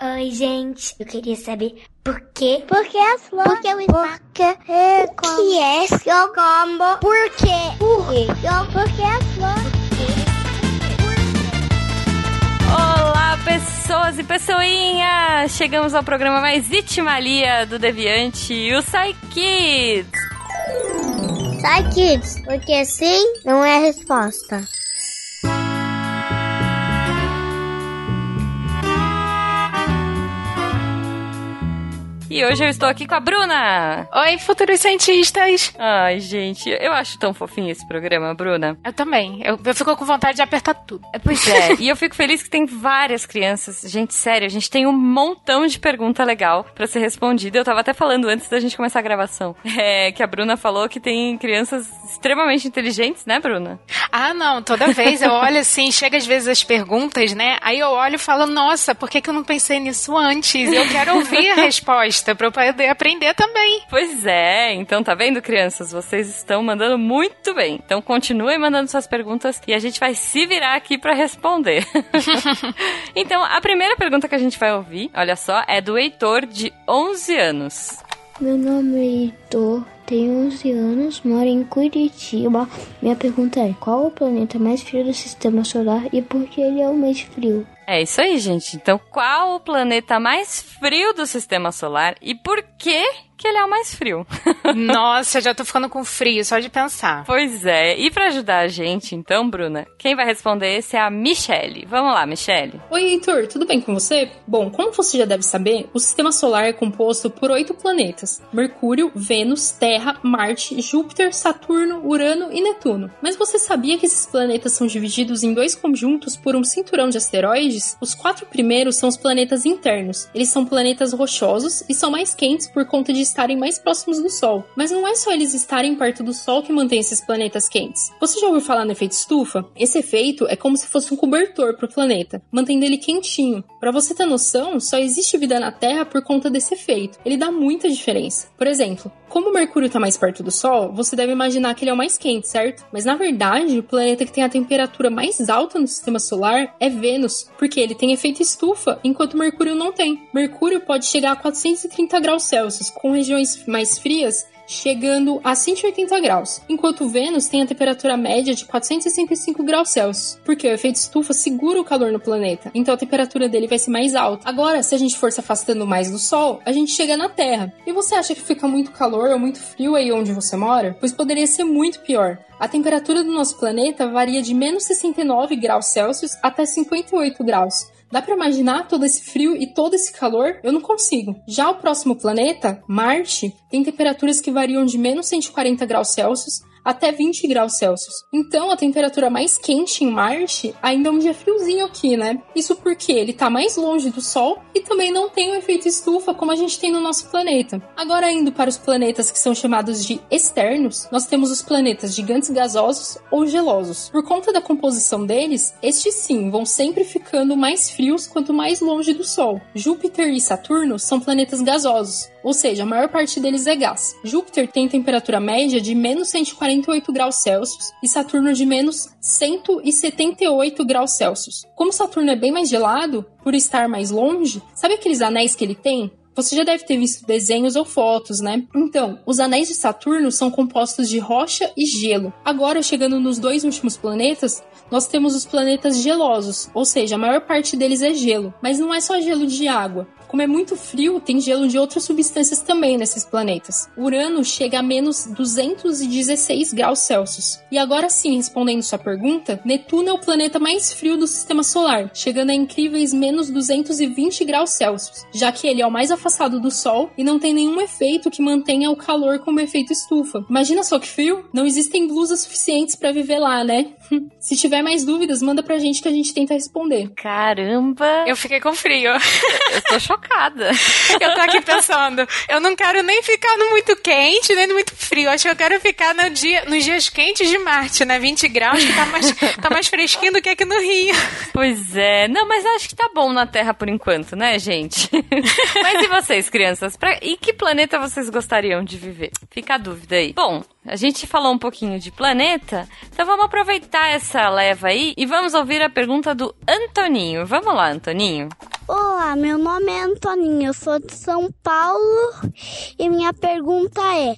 Oi, gente. Eu queria saber por quê? Por que as flores? Por que o espaço? Por que é O que é seu combo? Por quê? Por quê? Por que as flores? Olá, pessoas e pessoinhas! Chegamos ao programa mais itimalia do Deviante, o Psy Kids. Sai, kids, porque sim não é a resposta. E hoje eu estou aqui com a Bruna. Oi, futuros cientistas! Ai, gente, eu acho tão fofinho esse programa, Bruna. Eu também. Eu, eu fico com vontade de apertar tudo. É, Pois é, e eu fico feliz que tem várias crianças. Gente, sério, a gente tem um montão de pergunta legal pra ser respondida. Eu tava até falando antes da gente começar a gravação, é, que a Bruna falou que tem crianças extremamente inteligentes, né, Bruna? Ah, não, toda vez eu olho assim, chega às vezes as perguntas, né? Aí eu olho e falo, nossa, por que, que eu não pensei nisso antes? Eu quero ouvir a resposta pra eu poder aprender também. Pois é, então tá vendo, crianças? Vocês estão mandando muito bem. Então continuem mandando suas perguntas e a gente vai se virar aqui pra responder. então, a primeira pergunta que a gente vai ouvir, olha só, é do Heitor, de 11 anos. Meu nome é Heitor, tenho 11 anos, moro em Curitiba. Minha pergunta é: qual o planeta mais frio do sistema solar e por que ele é o mais frio? É isso aí, gente. Então, qual o planeta mais frio do sistema solar e por que que ele é o mais frio? Nossa, já tô ficando com frio só de pensar. pois é. E pra ajudar a gente, então, Bruna, quem vai responder esse é a Michelle. Vamos lá, Michelle. Oi, Heitor, tudo bem com você? Bom, como você já deve saber, o sistema solar é composto por oito planetas: Mercúrio, Vênus, Terra, Marte, Júpiter, Saturno, Urano e Netuno. Mas você sabia que esses planetas são divididos em dois conjuntos por um cinturão de asteroides? Os quatro primeiros são os planetas internos. Eles são planetas rochosos e são mais quentes por conta de estarem mais próximos do Sol. Mas não é só eles estarem perto do Sol que mantém esses planetas quentes. Você já ouviu falar no efeito estufa? Esse efeito é como se fosse um cobertor para o planeta, mantendo ele quentinho. Para você ter noção, só existe vida na Terra por conta desse efeito. Ele dá muita diferença. Por exemplo, como Mercúrio está mais perto do Sol, você deve imaginar que ele é o mais quente, certo? Mas na verdade, o planeta que tem a temperatura mais alta no sistema solar é Vênus, ele tem efeito estufa, enquanto Mercúrio não tem. Mercúrio pode chegar a 430 graus Celsius, com regiões mais frias chegando a 180 graus, enquanto Vênus tem a temperatura média de 465 graus Celsius, porque o efeito estufa segura o calor no planeta, então a temperatura dele vai ser mais alta. Agora, se a gente for se afastando mais do Sol, a gente chega na Terra. E você acha que fica muito calor ou muito frio aí onde você mora? Pois poderia ser muito pior. A temperatura do nosso planeta varia de menos 69 graus Celsius até 58 graus. Dá pra imaginar todo esse frio e todo esse calor? Eu não consigo. Já o próximo planeta, Marte, tem temperaturas que variam de menos 140 graus Celsius até 20 graus Celsius. Então, a temperatura mais quente em Marte ainda é um dia friozinho aqui, né? Isso porque ele tá mais longe do Sol e também não tem o efeito estufa como a gente tem no nosso planeta. Agora, indo para os planetas que são chamados de externos, nós temos os planetas gigantes gasosos ou gelosos. Por conta da composição deles, estes sim vão sempre ficando mais frios quanto mais longe do Sol. Júpiter e Saturno são planetas gasosos, ou seja, a maior parte deles é gás. Júpiter tem temperatura média de menos 148 graus Celsius e Saturno de menos 178 graus Celsius. Como Saturno é bem mais gelado, por estar mais longe, sabe aqueles anéis que ele tem? Você já deve ter visto desenhos ou fotos, né? Então, os anéis de Saturno são compostos de rocha e gelo. Agora, chegando nos dois últimos planetas, nós temos os planetas gelosos, ou seja, a maior parte deles é gelo. Mas não é só gelo de água. Como é muito frio, tem gelo de outras substâncias também nesses planetas. Urano chega a menos 216 graus Celsius. E agora sim, respondendo sua pergunta, Netuno é o planeta mais frio do sistema solar, chegando a incríveis menos 220 graus Celsius, já que ele é o mais afastado do Sol e não tem nenhum efeito que mantenha o calor como efeito estufa. Imagina só que frio? Não existem blusas suficientes para viver lá, né? Se tiver mais dúvidas, manda pra gente que a gente tenta responder. Caramba! Eu fiquei com frio. Eu tô chocada. Eu tô aqui pensando, eu não quero nem ficar no muito quente, nem no muito frio. Acho que eu quero ficar no dia, nos dias quentes de Marte, né? 20 graus, que tá mais, tá mais fresquinho do que aqui no Rio. Pois é. Não, mas acho que tá bom na Terra por enquanto, né, gente? mas e vocês, crianças? Pra... E que planeta vocês gostariam de viver? Fica a dúvida aí. Bom, A gente falou um pouquinho de planeta, então vamos aproveitar essa leva aí e vamos ouvir a pergunta do Antoninho. Vamos lá, Antoninho. Olá, meu nome é Antoninho, eu sou de São Paulo e minha pergunta é: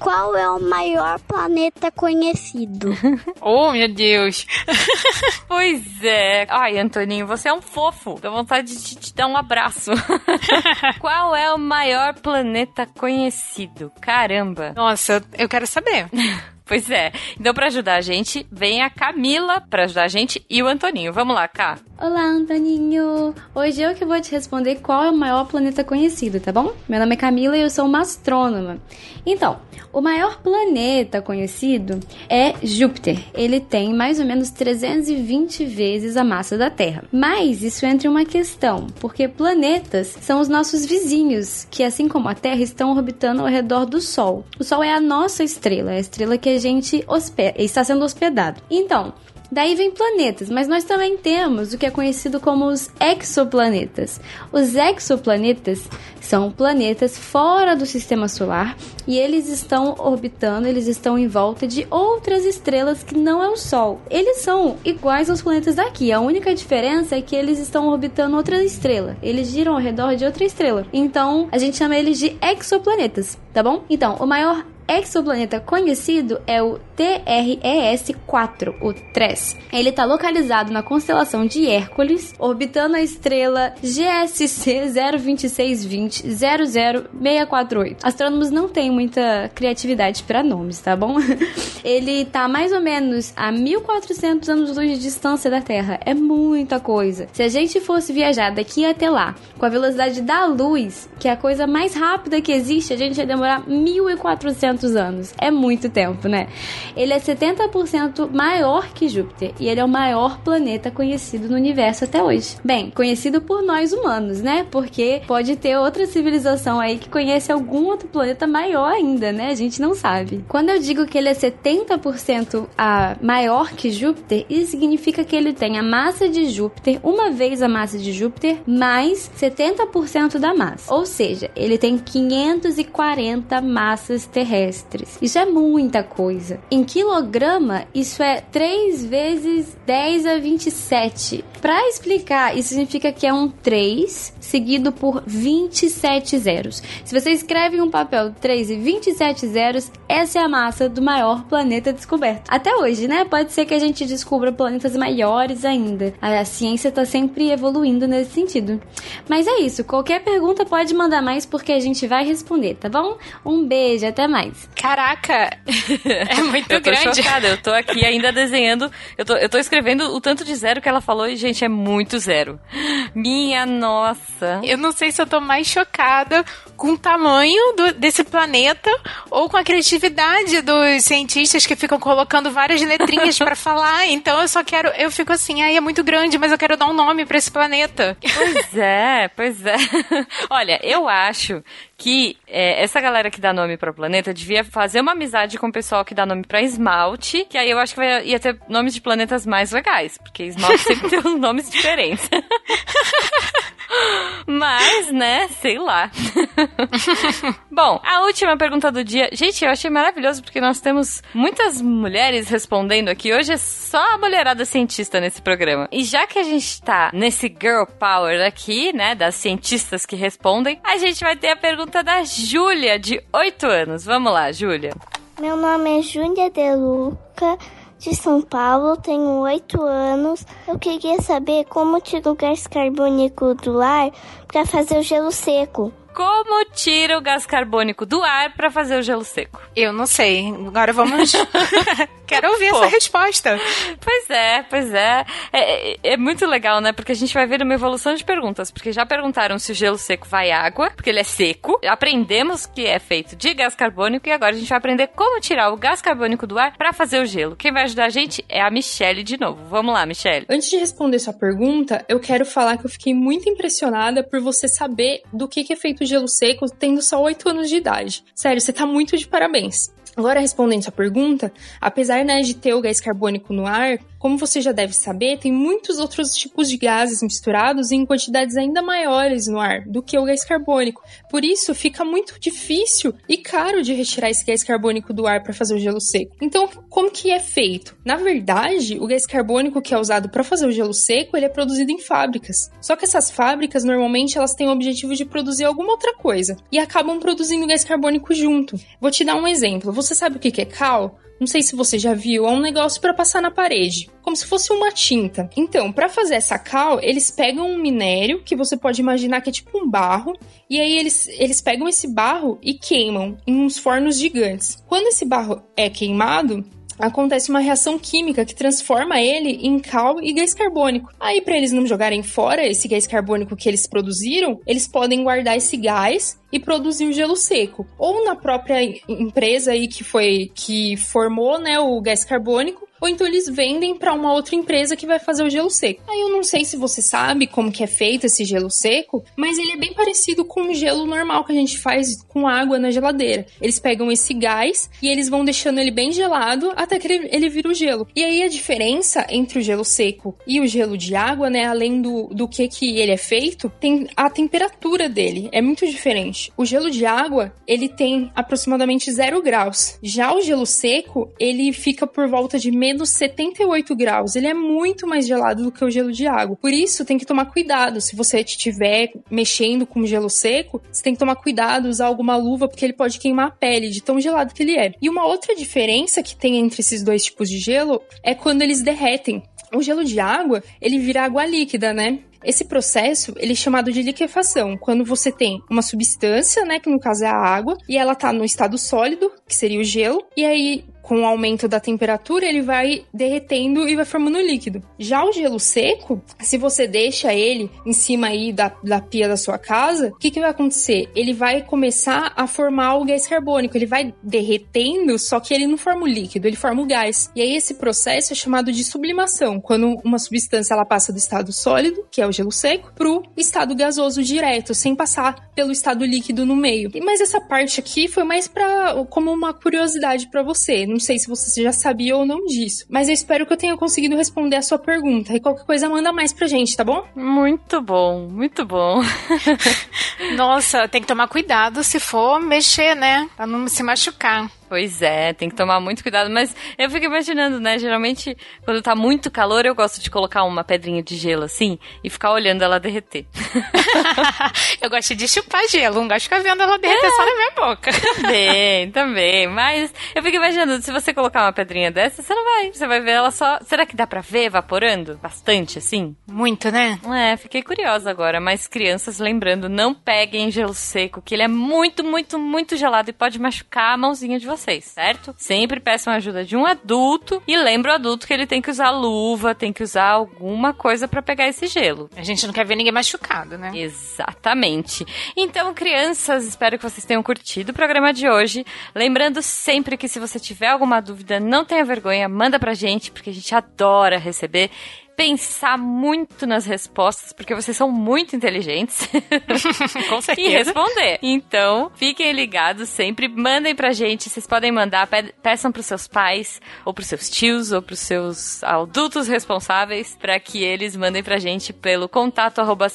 qual é o maior planeta conhecido? oh, meu Deus. pois é. Ai, Antoninho, você é um fofo. Dá vontade de te dar um abraço. qual é o maior planeta conhecido? Caramba. Nossa, eu quero saber. Pois é. Então, para ajudar a gente, vem a Camila para ajudar a gente e o Antoninho. Vamos lá, Cá. Olá, Antoninho. Hoje eu que vou te responder qual é o maior planeta conhecido, tá bom? Meu nome é Camila e eu sou uma astrônoma. Então, o maior planeta conhecido é Júpiter. Ele tem mais ou menos 320 vezes a massa da Terra. Mas isso entra em uma questão, porque planetas são os nossos vizinhos, que assim como a Terra estão orbitando ao redor do Sol. O Sol é a nossa estrela, é a estrela que a gente está sendo hospedado. Então, Daí vem planetas, mas nós também temos o que é conhecido como os exoplanetas. Os exoplanetas são planetas fora do sistema solar e eles estão orbitando, eles estão em volta de outras estrelas que não é o Sol. Eles são iguais aos planetas daqui. A única diferença é que eles estão orbitando outra estrela. Eles giram ao redor de outra estrela. Então, a gente chama eles de exoplanetas, tá bom? Então, o maior exoplaneta conhecido é o TRES-4, o TRES. Ele está localizado na constelação de Hércules, orbitando a estrela GSC 02620 00648. Astrônomos não têm muita criatividade para nomes, tá bom? Ele está mais ou menos a 1400 anos-luz de distância da Terra. É muita coisa. Se a gente fosse viajar daqui até lá com a velocidade da luz, que é a coisa mais rápida que existe, a gente ia demorar 1400 anos. É muito tempo, né? Ele é 70% maior que Júpiter e ele é o maior planeta conhecido no universo até hoje. Bem, conhecido por nós humanos, né? Porque pode ter outra civilização aí que conhece algum outro planeta maior ainda, né? A gente não sabe. Quando eu digo que ele é 70% a maior que Júpiter, isso significa que ele tem a massa de Júpiter, uma vez a massa de Júpiter, mais 70% da massa. Ou seja, ele tem 540 massas terrestres. Isso é muita coisa. Em quilograma, isso é 3 vezes 10 a 27. Para explicar, isso significa que é um 3 seguido por 27 zeros. Se você escreve em um papel 3 e 27 zeros, essa é a massa do maior planeta descoberto. Até hoje, né? Pode ser que a gente descubra planetas maiores ainda. A ciência está sempre evoluindo nesse sentido. Mas é isso. Qualquer pergunta pode mandar mais porque a gente vai responder, tá bom? Um beijo, até mais. Caraca! É muito eu tô grande. Chocada. Eu tô aqui ainda desenhando. Eu tô, eu tô escrevendo o tanto de zero que ela falou e, gente, é muito zero. Minha nossa. Eu não sei se eu tô mais chocada com o tamanho do, desse planeta ou com a criatividade dos cientistas que ficam colocando várias letrinhas para falar. Então eu só quero. Eu fico assim, ai, é muito grande, mas eu quero dar um nome para esse planeta. Pois é, pois é. Olha, eu acho que é, essa galera que dá nome para o planeta devia fazer uma amizade com o pessoal que dá nome para esmalte, que aí eu acho que vai, ia ter nomes de planetas mais legais, porque esmalte sempre tem uns nomes diferentes. Mas, né, sei lá. Bom, a última pergunta do dia. Gente, eu achei maravilhoso porque nós temos muitas mulheres respondendo aqui. Hoje é só a mulherada cientista nesse programa. E já que a gente tá nesse girl power aqui, né, das cientistas que respondem, a gente vai ter a pergunta da Júlia, de 8 anos. Vamos lá, Júlia. Meu nome é Júlia De Luca de São Paulo, tenho 8 anos. Eu queria saber como tiro o gás carbônico do ar para fazer o gelo seco. Como tira o gás carbônico do ar para fazer o gelo seco? Eu não sei. Agora vamos. Quero ouvir Pô. essa resposta. Pois é, pois é. é. é. muito legal, né? Porque a gente vai ver uma evolução de perguntas. Porque já perguntaram se o gelo seco vai água, porque ele é seco. Aprendemos que é feito de gás carbônico e agora a gente vai aprender como tirar o gás carbônico do ar para fazer o gelo. Quem vai ajudar a gente é a Michelle de novo. Vamos lá, Michelle. Antes de responder sua pergunta, eu quero falar que eu fiquei muito impressionada por você saber do que é feito gelo seco tendo só 8 anos de idade. Sério, você tá muito de parabéns. Agora, respondendo sua pergunta, apesar né, de ter o gás carbônico no ar, como você já deve saber, tem muitos outros tipos de gases misturados em quantidades ainda maiores no ar do que o gás carbônico. Por isso, fica muito difícil e caro de retirar esse gás carbônico do ar para fazer o gelo seco. Então, como que é feito? Na verdade, o gás carbônico que é usado para fazer o gelo seco, ele é produzido em fábricas. Só que essas fábricas, normalmente, elas têm o objetivo de produzir alguma outra coisa e acabam produzindo gás carbônico junto. Vou te dar um exemplo. Você sabe o que é cal? Não sei se você já viu, é um negócio para passar na parede, como se fosse uma tinta. Então, para fazer essa cal, eles pegam um minério que você pode imaginar que é tipo um barro, e aí eles, eles pegam esse barro e queimam em uns fornos gigantes. Quando esse barro é queimado, acontece uma reação química que transforma ele em cal e gás carbônico. Aí, para eles não jogarem fora esse gás carbônico que eles produziram, eles podem guardar esse gás e produzir o gelo seco. Ou na própria empresa aí que foi que formou, né, o gás carbônico, ou então eles vendem para uma outra empresa que vai fazer o gelo seco. Aí eu não sei se você sabe como que é feito esse gelo seco, mas ele é bem parecido com o gelo normal que a gente faz com água na geladeira. Eles pegam esse gás e eles vão deixando ele bem gelado até que ele, ele vira o gelo. E aí a diferença entre o gelo seco e o gelo de água, né, além do, do que que ele é feito, tem a temperatura dele. É muito diferente. O gelo de água, ele tem aproximadamente zero graus. Já o gelo seco, ele fica por volta de menos 78 graus. Ele é muito mais gelado do que o gelo de água. Por isso, tem que tomar cuidado. Se você estiver mexendo com gelo seco, você tem que tomar cuidado, usar alguma luva, porque ele pode queimar a pele de tão gelado que ele é. E uma outra diferença que tem entre esses dois tipos de gelo é quando eles derretem. O gelo de água, ele vira água líquida, né? Esse processo, ele é chamado de liquefação, quando você tem uma substância, né, que no caso é a água, e ela tá no estado sólido, que seria o gelo, e aí com o aumento da temperatura, ele vai derretendo e vai formando líquido. Já o gelo seco, se você deixa ele em cima aí da, da pia da sua casa, o que, que vai acontecer? Ele vai começar a formar o gás carbônico, ele vai derretendo, só que ele não forma o líquido, ele forma o gás. E aí esse processo é chamado de sublimação, quando uma substância ela passa do estado sólido, que é o gelo seco, pro estado gasoso direto, sem passar pelo estado líquido no meio. Mas essa parte aqui foi mais para como uma curiosidade para você não sei se você já sabia ou não disso. Mas eu espero que eu tenha conseguido responder a sua pergunta. E qualquer coisa, manda mais pra gente, tá bom? Muito bom, muito bom. Nossa, tem que tomar cuidado se for mexer, né? Pra não se machucar. Pois é, tem que tomar muito cuidado. Mas eu fico imaginando, né? Geralmente, quando tá muito calor, eu gosto de colocar uma pedrinha de gelo assim e ficar olhando ela derreter. eu gosto de chupar gelo, não gosto de ficar vendo ela derreter é. só na minha boca. Também, também. Mas eu fico imaginando, se você colocar uma pedrinha dessa, você não vai. Você vai ver ela só. Será que dá pra ver evaporando? Bastante, assim? Muito, né? É, fiquei curiosa agora. Mas crianças, lembrando, não peguem gelo seco, que ele é muito, muito, muito gelado e pode machucar a mãozinha de vocês vocês, certo? Sempre peçam ajuda de um adulto e lembra o adulto que ele tem que usar luva, tem que usar alguma coisa para pegar esse gelo. A gente não quer ver ninguém machucado, né? Exatamente. Então, crianças, espero que vocês tenham curtido o programa de hoje. Lembrando sempre que se você tiver alguma dúvida, não tenha vergonha, manda pra gente, porque a gente adora receber pensar muito nas respostas, porque vocês são muito inteligentes. Com certeza. e responder. Então, fiquem ligados sempre, mandem pra gente, vocês podem mandar, pe peçam pros seus pais, ou pros seus tios, ou pros seus adultos responsáveis, para que eles mandem pra gente pelo contato arroba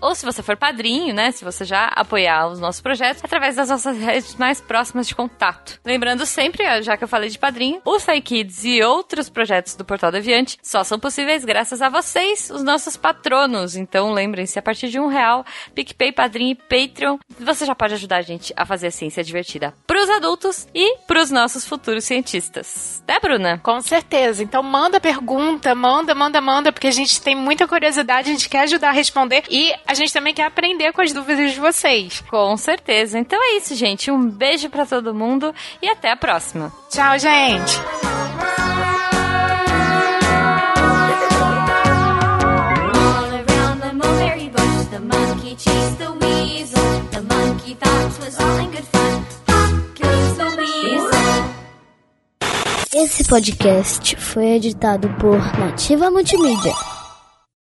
ou se você for padrinho, né, se você já apoiar os nossos projetos, através das nossas redes mais próximas de contato. Lembrando sempre, já que eu falei de padrinho, o SciKids e outros projetos do Portal Portal Deviante só são possíveis graças a vocês, os nossos patronos. Então lembrem-se, a partir de um real, PicPay, Padrim e Patreon, você já pode ajudar a gente a fazer a ciência divertida pros adultos e pros nossos futuros cientistas. Né, Bruna? Com certeza. Então manda pergunta, manda, manda, manda, porque a gente tem muita curiosidade, a gente quer ajudar a responder e a gente também quer aprender com as dúvidas de vocês. Com certeza. Então é isso, gente. Um beijo para todo mundo e até a próxima. Tchau, gente. The weasel. The monkey thought was all in good fun. Esse podcast foi editado por Nativa Multimídia.